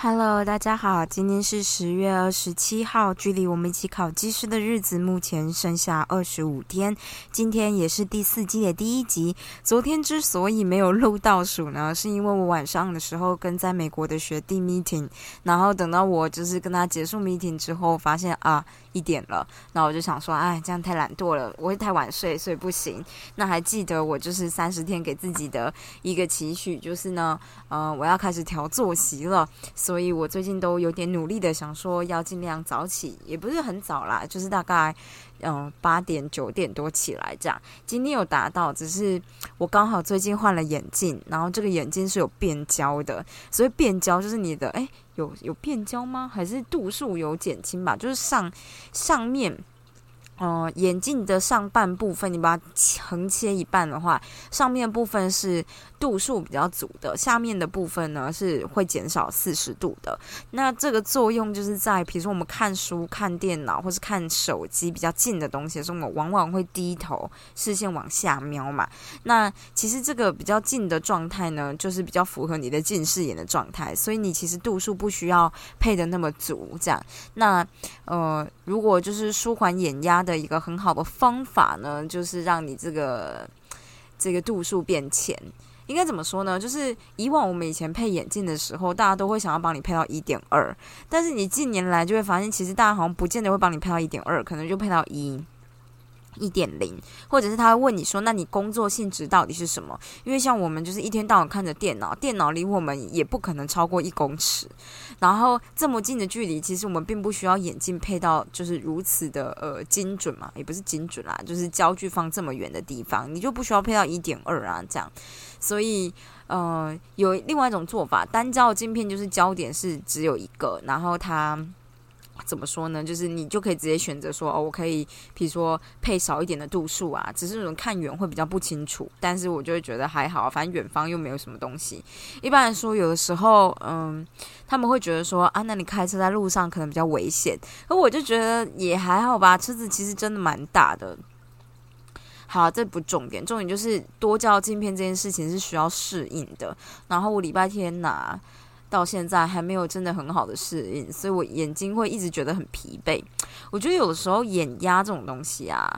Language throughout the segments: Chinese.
Hello，大家好，今天是十月二十七号，距离我们一起考技师的日子目前剩下二十五天。今天也是第四季的第一集。昨天之所以没有录倒数呢，是因为我晚上的时候跟在美国的学弟 meeting，然后等到我就是跟他结束 meeting 之后，发现啊。一点了，然后我就想说，哎，这样太懒惰了，我会太晚睡，所以不行。那还记得我就是三十天给自己的一个期许，就是呢，呃，我要开始调作息了。所以我最近都有点努力的想说，要尽量早起，也不是很早啦，就是大概。嗯，八点九点多起来这样，今天有达到，只是我刚好最近换了眼镜，然后这个眼镜是有变焦的，所以变焦就是你的哎，有有变焦吗？还是度数有减轻吧？就是上上面。呃，眼镜的上半部分，你把它横切一半的话，上面部分是度数比较足的，下面的部分呢是会减少四十度的。那这个作用就是在，比如说我们看书、看电脑或是看手机比较近的东西的时候，我们往往会低头，视线往下瞄嘛。那其实这个比较近的状态呢，就是比较符合你的近视眼的状态，所以你其实度数不需要配的那么足，这样。那呃，如果就是舒缓眼压。的一个很好的方法呢，就是让你这个这个度数变浅。应该怎么说呢？就是以往我们以前配眼镜的时候，大家都会想要帮你配到一点二，但是你近年来就会发现，其实大家好像不见得会帮你配到一点二，可能就配到一。一点零，或者是他会问你说：“那你工作性质到底是什么？”因为像我们就是一天到晚看着电脑，电脑离我们也不可能超过一公尺，然后这么近的距离，其实我们并不需要眼镜配到就是如此的呃精准嘛，也不是精准啦，就是焦距放这么远的地方，你就不需要配到一点二啊这样。所以呃，有另外一种做法，单焦镜片就是焦点是只有一个，然后它。怎么说呢？就是你就可以直接选择说，哦，我可以，比如说配少一点的度数啊，只是那种看远会比较不清楚，但是我就会觉得还好，反正远方又没有什么东西。一般来说，有的时候，嗯，他们会觉得说，啊，那你开车在路上可能比较危险，而我就觉得也还好吧，车子其实真的蛮大的。好，这不重点，重点就是多焦镜片这件事情是需要适应的。然后我礼拜天拿。到现在还没有真的很好的适应，所以我眼睛会一直觉得很疲惫。我觉得有的时候眼压这种东西啊，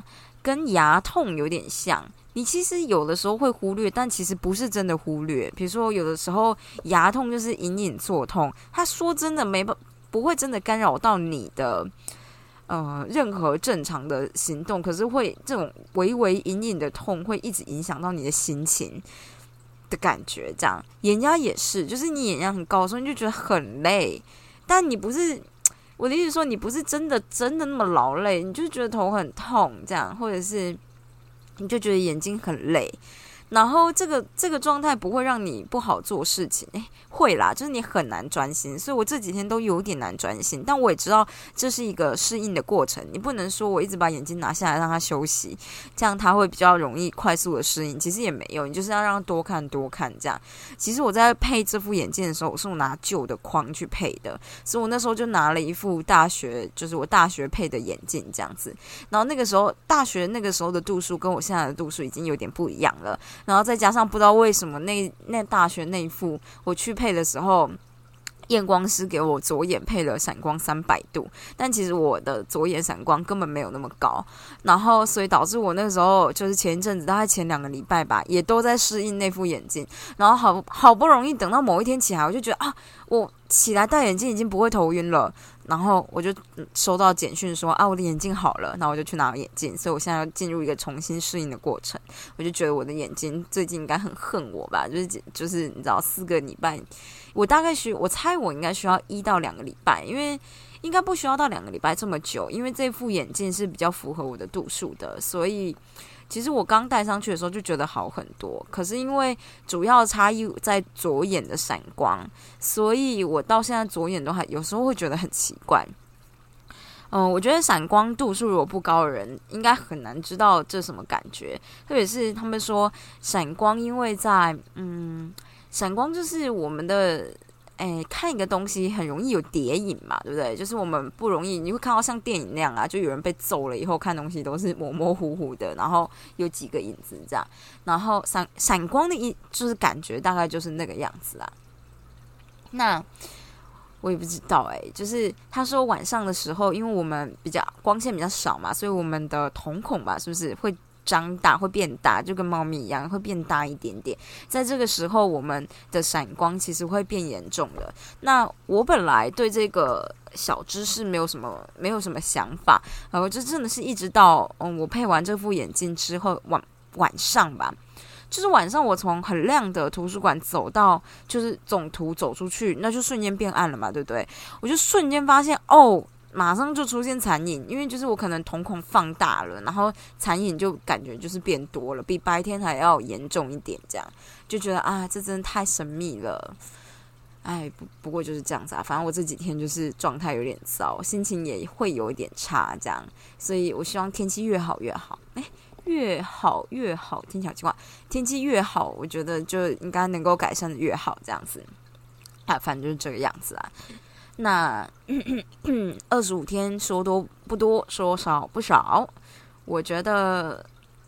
跟牙痛有点像。你其实有的时候会忽略，但其实不是真的忽略。比如说有的时候牙痛就是隐隐作痛，他说真的没不不会真的干扰到你的呃任何正常的行动，可是会这种微微隐隐的痛会一直影响到你的心情。的感觉，这样眼压也是，就是你眼压很高所以，你就觉得很累。但你不是我的意思，说你不是真的真的那么劳累，你就觉得头很痛，这样，或者是你就觉得眼睛很累。然后这个这个状态不会让你不好做事情，诶，会啦，就是你很难专心，所以我这几天都有点难专心。但我也知道这是一个适应的过程，你不能说我一直把眼睛拿下来让他休息，这样他会比较容易快速的适应。其实也没有，你就是要让多看多看这样。其实我在配这副眼镜的时候，我是拿旧的框去配的，所以我那时候就拿了一副大学，就是我大学配的眼镜这样子。然后那个时候大学那个时候的度数跟我现在的度数已经有点不一样了。然后再加上不知道为什么那那大学那副我去配的时候，验光师给我左眼配了闪光三百度，但其实我的左眼闪光根本没有那么高，然后所以导致我那个时候就是前一阵子大概前两个礼拜吧，也都在适应那副眼镜，然后好好不容易等到某一天起来，我就觉得啊，我起来戴眼镜已经不会头晕了。然后我就收到简讯说啊，我的眼镜好了，那我就去拿眼镜。所以我现在要进入一个重新适应的过程。我就觉得我的眼睛最近应该很恨我吧，就是就是你知道，四个礼拜，我大概需我猜我应该需要一到两个礼拜，因为应该不需要到两个礼拜这么久，因为这副眼镜是比较符合我的度数的，所以。其实我刚戴上去的时候就觉得好很多，可是因为主要差异在左眼的闪光，所以我到现在左眼都还有时候会觉得很奇怪。嗯，我觉得闪光度数如果不高的人，应该很难知道这什么感觉。特别是他们说闪光，因为在嗯，闪光就是我们的哎，看一个东西很容易有叠影嘛，对不对？就是我们不容易，你会看到像电影那样啊，就有人被揍了以后，看东西都是模模糊糊的，然后有几个影子这样，然后闪闪光的一就是感觉大概就是那个样子啊。那我也不知道哎，就是他说晚上的时候，因为我们比较光线比较少嘛，所以我们的瞳孔吧，是不是会？张大会变大，就跟猫咪一样，会变大一点点。在这个时候，我们的闪光其实会变严重的。那我本来对这个小知识没有什么，没有什么想法。然后就真的是一直到嗯，我配完这副眼镜之后，晚晚上吧，就是晚上我从很亮的图书馆走到就是总图走出去，那就瞬间变暗了嘛，对不对？我就瞬间发现哦。马上就出现残影，因为就是我可能瞳孔放大了，然后残影就感觉就是变多了，比白天还要严重一点，这样就觉得啊，这真的太神秘了。哎，不不过就是这样子啊，反正我这几天就是状态有点糟，心情也会有一点差，这样，所以我希望天气越好越好。哎，越好越好，听起来奇怪，天气越好，我觉得就应该能够改善的越好，这样子。啊，反正就是这个样子啊。那 二十五天说多不多，说少不少，我觉得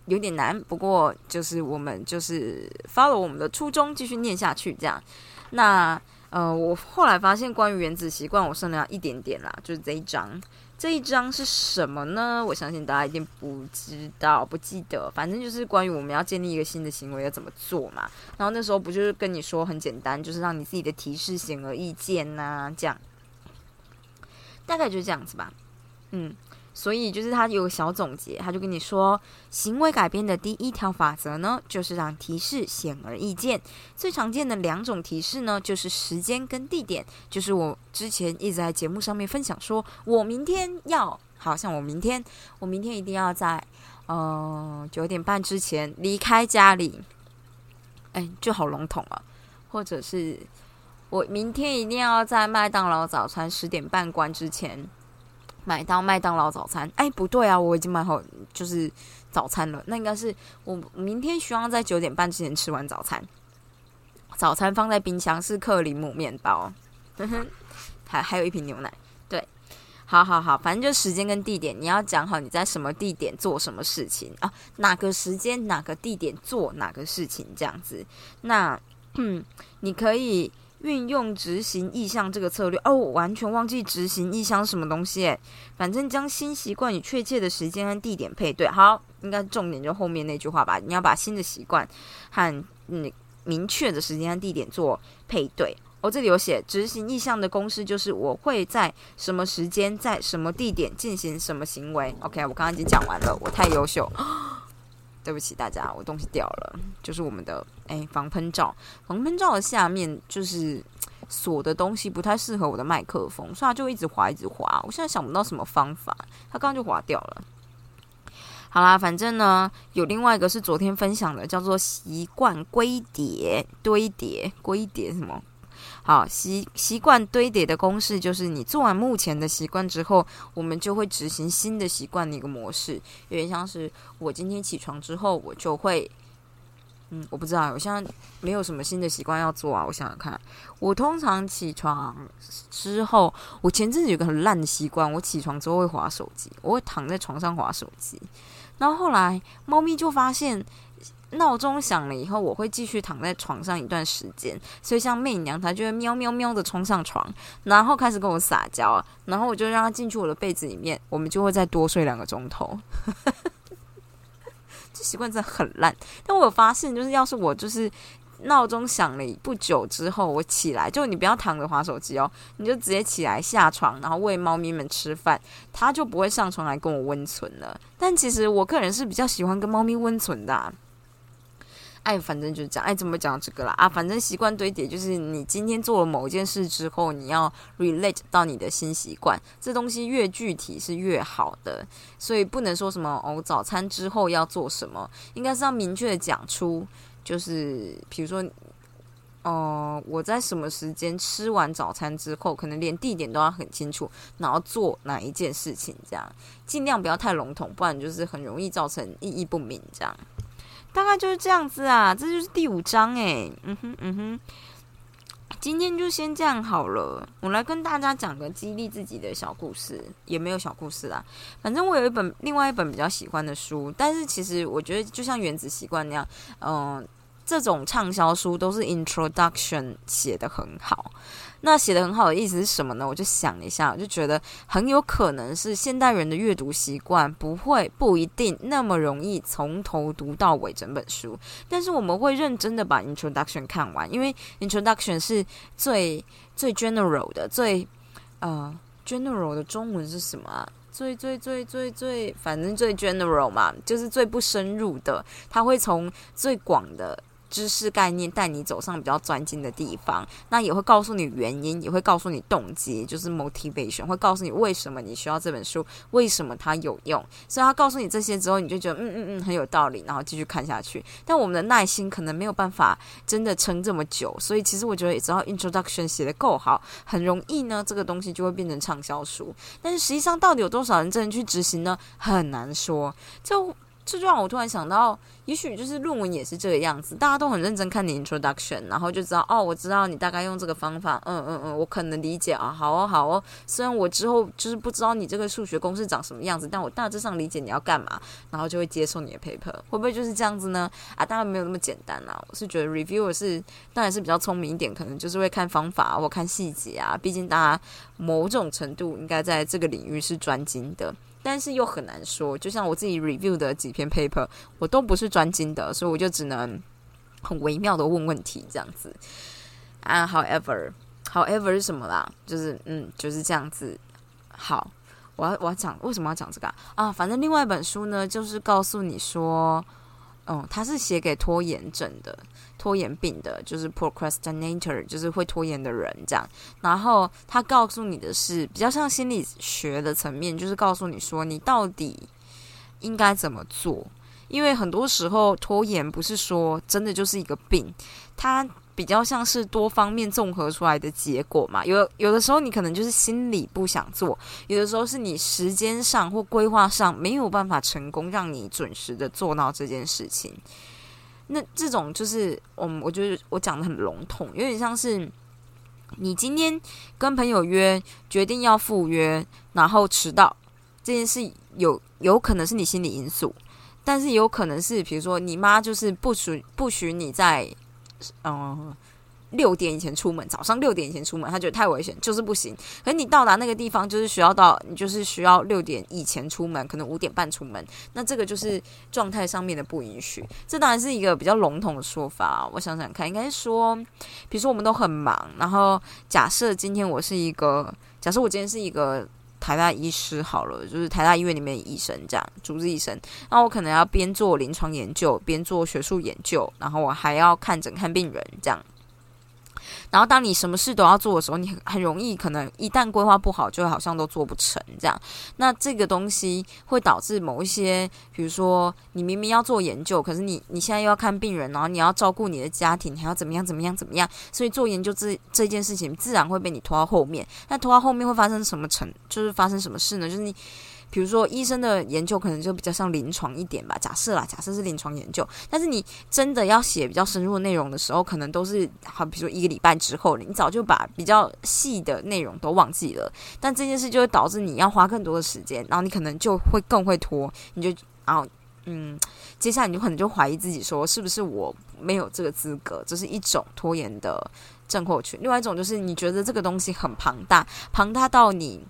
有点难。不过就是我们就是发了我们的初衷，继续念下去这样。那呃，我后来发现关于原子习惯，我剩了一点点啦，就是这一章。这一章是什么呢？我相信大家一定不知道、不记得。反正就是关于我们要建立一个新的行为要怎么做嘛。然后那时候不就是跟你说很简单，就是让你自己的提示显而易见呐，这样。大概就是这样子吧，嗯，所以就是他有个小总结，他就跟你说，行为改变的第一条法则呢，就是让提示显而易见。最常见的两种提示呢，就是时间跟地点。就是我之前一直在节目上面分享，说我明天要，好像我明天，我明天一定要在呃九点半之前离开家里，哎，就好笼统啊，或者是。我明天一定要在麦当劳早餐十点半关之前买到麦当劳早餐。哎，不对啊，我已经买好就是早餐了。那应该是我明天希望在九点半之前吃完早餐。早餐放在冰箱是克里姆面包，还还有一瓶牛奶。对，好好好，反正就时间跟地点，你要讲好你在什么地点做什么事情啊？哪个时间哪个地点做哪个事情这样子？那嗯，你可以。运用执行意向这个策略哦，我完全忘记执行意向什么东西，反正将新习惯与确切的时间和地点配对。好，应该重点就后面那句话吧。你要把新的习惯和嗯明确的时间和地点做配对。我这里有写执行意向的公式，就是我会在什么时间在什么地点进行什么行为。OK，我刚刚已经讲完了，我太优秀。对不起大家，我东西掉了，就是我们的哎防喷罩，防喷罩的下面就是锁的东西不太适合我的麦克风，所以它就一直滑一直滑。我现在想不到什么方法，它刚刚就滑掉了。好啦，反正呢有另外一个是昨天分享的，叫做习惯堆叠堆叠堆叠什么。好习习惯堆叠的公式就是，你做完目前的习惯之后，我们就会执行新的习惯的一个模式。有点像是我今天起床之后，我就会，嗯，我不知道，我现在没有什么新的习惯要做啊。我想想看，我通常起床之后，我前阵子有个很烂的习惯，我起床之后会划手机，我会躺在床上划手机，然后后来猫咪就发现。闹钟响了以后，我会继续躺在床上一段时间，所以像媚娘她就会喵喵喵的冲上床，然后开始跟我撒娇，然后我就让她进去我的被子里面，我们就会再多睡两个钟头。这习惯真的很烂，但我有发现，就是要是我就是闹钟响了不久之后，我起来，就你不要躺着划手机哦，你就直接起来下床，然后喂猫咪们吃饭，它就不会上床来跟我温存了。但其实我个人是比较喜欢跟猫咪温存的。哎，反正就是讲，哎，怎么讲这个啦？啊，反正习惯堆叠就是你今天做了某件事之后，你要 relate 到你的新习惯，这东西越具体是越好的，所以不能说什么哦，早餐之后要做什么，应该是要明确的讲出，就是比如说，哦，我在什么时间吃完早餐之后，可能连地点都要很清楚，然后做哪一件事情，这样尽量不要太笼统，不然就是很容易造成意义不明这样。大概就是这样子啊，这就是第五章诶，嗯哼嗯哼。今天就先这样好了。我来跟大家讲个激励自己的小故事，也没有小故事啦。反正我有一本另外一本比较喜欢的书，但是其实我觉得就像原子习惯那样，嗯。这种畅销书都是 introduction 写的很好，那写的很好的意思是什么呢？我就想一下，我就觉得很有可能是现代人的阅读习惯不会不一定那么容易从头读到尾整本书，但是我们会认真的把 introduction 看完，因为 introduction 是最最 general 的，最呃 general 的中文是什么啊？最最最最最，反正最 general 嘛，就是最不深入的，它会从最广的。知识概念带你走上比较专精的地方，那也会告诉你原因，也会告诉你动机，就是 motivation，会告诉你为什么你需要这本书，为什么它有用。所以他告诉你这些之后，你就觉得嗯嗯嗯很有道理，然后继续看下去。但我们的耐心可能没有办法真的撑这么久，所以其实我觉得只要 introduction 写的够好，很容易呢，这个东西就会变成畅销书。但是实际上到底有多少人真的去执行呢？很难说。就这就让我突然想到，也许就是论文也是这个样子，大家都很认真看你 introduction，然后就知道哦，我知道你大概用这个方法，嗯嗯嗯，我可能理解啊，好哦好哦。虽然我之后就是不知道你这个数学公式长什么样子，但我大致上理解你要干嘛，然后就会接受你的 paper，会不会就是这样子呢？啊，当然没有那么简单啦。我是觉得 reviewer 是当然是比较聪明一点，可能就是会看方法或看细节啊，毕竟大家某种程度应该在这个领域是专精的。但是又很难说，就像我自己 review 的几篇 paper，我都不是专精的，所以我就只能很微妙的问问题这样子。啊，however，however 是什么啦？就是嗯，就是这样子。好，我要我要讲为什么要讲这个啊？反正另外一本书呢，就是告诉你说，嗯，它是写给拖延症的。拖延病的，就是 procrastinator，就是会拖延的人这样。然后他告诉你的是比较像心理学的层面，就是告诉你说你到底应该怎么做。因为很多时候拖延不是说真的就是一个病，它比较像是多方面综合出来的结果嘛。有有的时候你可能就是心里不想做，有的时候是你时间上或规划上没有办法成功让你准时的做到这件事情。那这种就是，我我觉得我讲的很笼统，有点像是你今天跟朋友约，决定要赴约，然后迟到这件事，有有可能是你心理因素，但是有可能是，比如说你妈就是不许不许你在，嗯。六点以前出门，早上六点以前出门，他觉得太危险，就是不行。可是你到达那个地方，就是需要到，你就是需要六点以前出门，可能五点半出门。那这个就是状态上面的不允许。这当然是一个比较笼统的说法。我想想看，应该说，比如说我们都很忙，然后假设今天我是一个，假设我今天是一个台大医师好了，就是台大医院里面医生这样，主治医生。那我可能要边做临床研究，边做学术研究，然后我还要看诊看病人这样。然后，当你什么事都要做的时候，你很容易可能一旦规划不好，就好像都做不成这样。那这个东西会导致某一些，比如说你明明要做研究，可是你你现在又要看病人，然后你要照顾你的家庭，还要怎么样怎么样怎么样，所以做研究这这件事情自然会被你拖到后面。那拖到后面会发生什么成？就是发生什么事呢？就是你。比如说，医生的研究可能就比较像临床一点吧。假设啦，假设是临床研究，但是你真的要写比较深入的内容的时候，可能都是好，比如说一个礼拜之后，你早就把比较细的内容都忘记了。但这件事就会导致你要花更多的时间，然后你可能就会更会拖，你就然后嗯，接下来你就可能就怀疑自己说，是不是我没有这个资格？这是一种拖延的症候群。另外一种就是你觉得这个东西很庞大，庞大到你。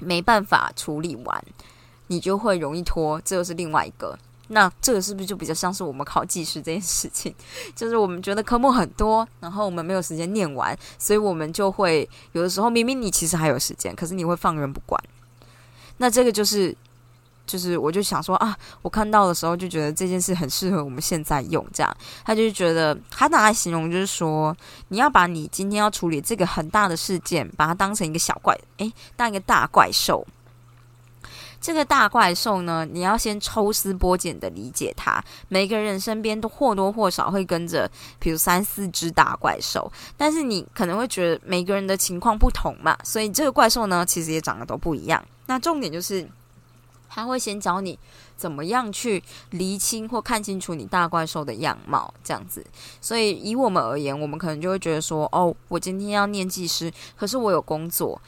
没办法处理完，你就会容易拖，这又是另外一个。那这个是不是就比较像是我们考技师这件事情？就是我们觉得科目很多，然后我们没有时间念完，所以我们就会有的时候明明你其实还有时间，可是你会放任不管。那这个就是。就是，我就想说啊，我看到的时候就觉得这件事很适合我们现在用。这样，他就觉得他拿来形容就是说，你要把你今天要处理这个很大的事件，把它当成一个小怪，诶，当一个大怪兽。这个大怪兽呢，你要先抽丝剥茧的理解它。每个人身边都或多或少会跟着，比如三四只大怪兽，但是你可能会觉得每个人的情况不同嘛，所以这个怪兽呢，其实也长得都不一样。那重点就是。他会先教你怎么样去厘清或看清楚你大怪兽的样貌，这样子。所以以我们而言，我们可能就会觉得说，哦，我今天要念技师，可是我有工作，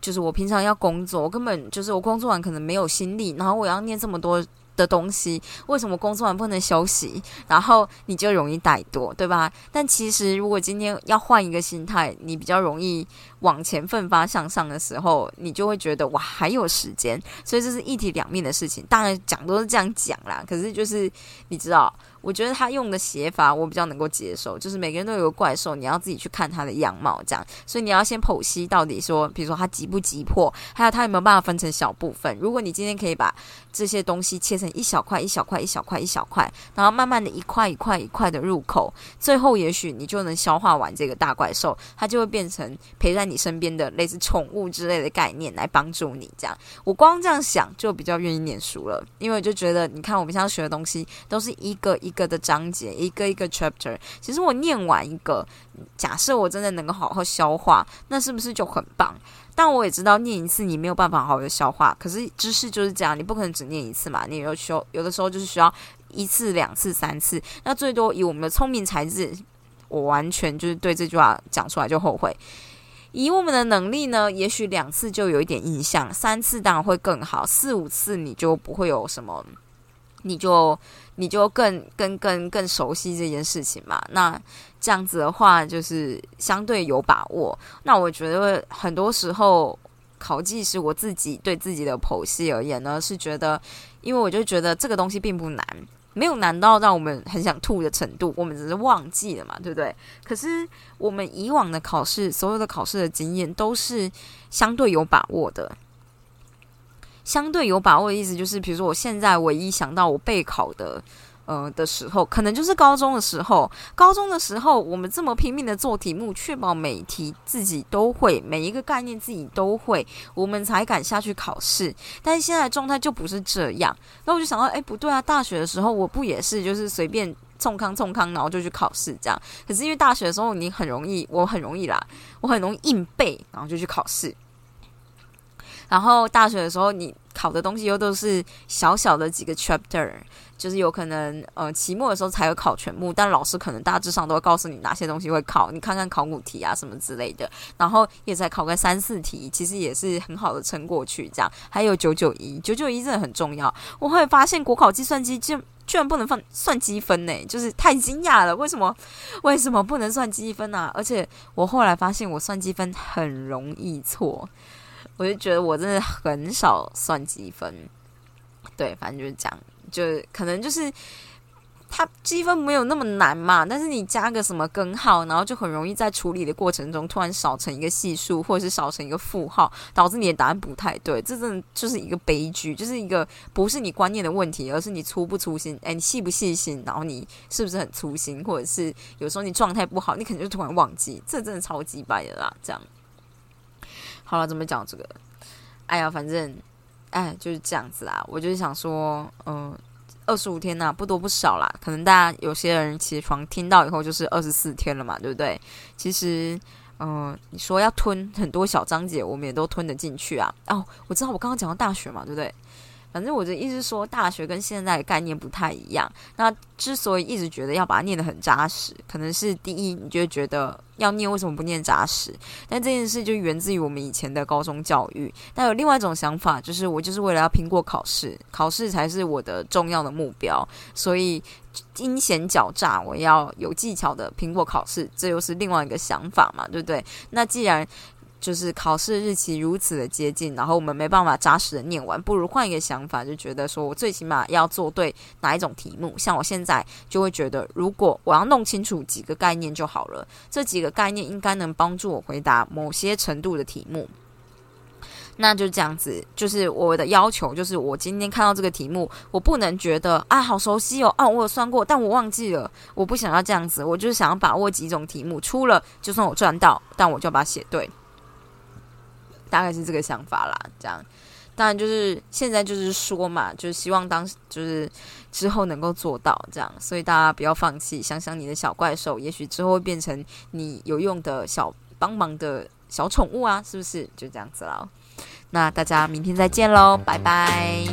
就是我平常要工作，我根本就是我工作完可能没有心力，然后我要念这么多。的东西，为什么工作完不能休息？然后你就容易怠惰，对吧？但其实，如果今天要换一个心态，你比较容易往前奋发向上的时候，你就会觉得哇，还有时间。所以这是一体两面的事情。当然讲都是这样讲啦，可是就是你知道。我觉得他用的写法我比较能够接受，就是每个人都有个怪兽，你要自己去看他的样貌，这样，所以你要先剖析到底说，比如说他急不急迫，还有他有没有办法分成小部分。如果你今天可以把这些东西切成一小块、一小块、一小块、一小块，然后慢慢的一块一块一块的入口，最后也许你就能消化完这个大怪兽，它就会变成陪在你身边的类似宠物之类的概念来帮助你。这样，我光这样想就比较愿意念书了，因为我就觉得，你看我们现在学的东西都是一个一。个的章节，一个一个 chapter，其实我念完一个，假设我真的能够好好消化，那是不是就很棒？但我也知道念一次你没有办法好好的消化，可是知识就是这样，你不可能只念一次嘛，你有需有的时候就是需要一次、两次、三次，那最多以我们的聪明才智，我完全就是对这句话讲出来就后悔。以我们的能力呢，也许两次就有一点印象，三次当然会更好，四五次你就不会有什么。你就你就更更更更熟悉这件事情嘛？那这样子的话，就是相对有把握。那我觉得很多时候考技师，我自己对自己的剖析而言呢，是觉得，因为我就觉得这个东西并不难，没有难到让我们很想吐的程度，我们只是忘记了嘛，对不对？可是我们以往的考试，所有的考试的经验都是相对有把握的。相对有把握的意思就是，比如说我现在唯一想到我备考的，呃的时候，可能就是高中的时候。高中的时候，我们这么拼命的做题目，确保每题自己都会，每一个概念自己都会，我们才敢下去考试。但是现在状态就不是这样。那我就想到，哎，不对啊，大学的时候我不也是，就是随便冲康冲康，然后就去考试这样。可是因为大学的时候你很容易，我很容易啦，我很容易硬背，然后就去考试。然后大学的时候，你考的东西又都是小小的几个 chapter，就是有可能呃期末的时候才有考全部，但老师可能大致上都会告诉你哪些东西会考，你看看考古题啊什么之类的，然后也才考个三四题，其实也是很好的撑过去。这样还有九九一，九九一真的很重要。我会发现国考计算机就居然不能放算积分呢，就是太惊讶了。为什么？为什么不能算积分呢？而且我后来发现我算积分很容易错。我就觉得我真的很少算积分，对，反正就是这样，就可能就是它积分没有那么难嘛，但是你加个什么根号，然后就很容易在处理的过程中突然少成一个系数，或者是少成一个负号，导致你的答案不太对，这真的就是一个悲剧，就是一个不是你观念的问题，而是你粗不粗心，哎，你细不细心，然后你是不是很粗心，或者是有时候你状态不好，你可能就突然忘记，这真的超级败的啦，这样。好了，怎么讲这个？哎呀，反正，哎，就是这样子啊。我就是想说，嗯，二十五天呐，不多不少啦。可能大家有些人起床听到以后就是二十四天了嘛，对不对？其实，嗯，你说要吞很多小章节，我们也都吞得进去啊。哦，我知道我刚刚讲到大学嘛，对不对？反正我的意思说，大学跟现在的概念不太一样。那之所以一直觉得要把它念得很扎实，可能是第一，你就觉得要念为什么不念扎实？但这件事就源自于我们以前的高中教育。那有另外一种想法，就是我就是为了要拼过考试，考试才是我的重要的目标，所以阴险狡诈，我要有技巧的拼过考试，这又是另外一个想法嘛，对不对？那既然就是考试日期如此的接近，然后我们没办法扎实的念完，不如换一个想法，就觉得说我最起码要做对哪一种题目。像我现在就会觉得，如果我要弄清楚几个概念就好了，这几个概念应该能帮助我回答某些程度的题目。那就这样子，就是我的要求，就是我今天看到这个题目，我不能觉得啊好熟悉哦，啊我有算过，但我忘记了，我不想要这样子，我就是想要把握几种题目，出了就算我赚到，但我就把它写对。大概是这个想法啦，这样，当然就是现在就是说嘛，就是希望当就是之后能够做到这样，所以大家不要放弃，想想你的小怪兽，也许之后会变成你有用的小帮忙的小宠物啊，是不是？就这样子了，那大家明天再见喽，拜拜。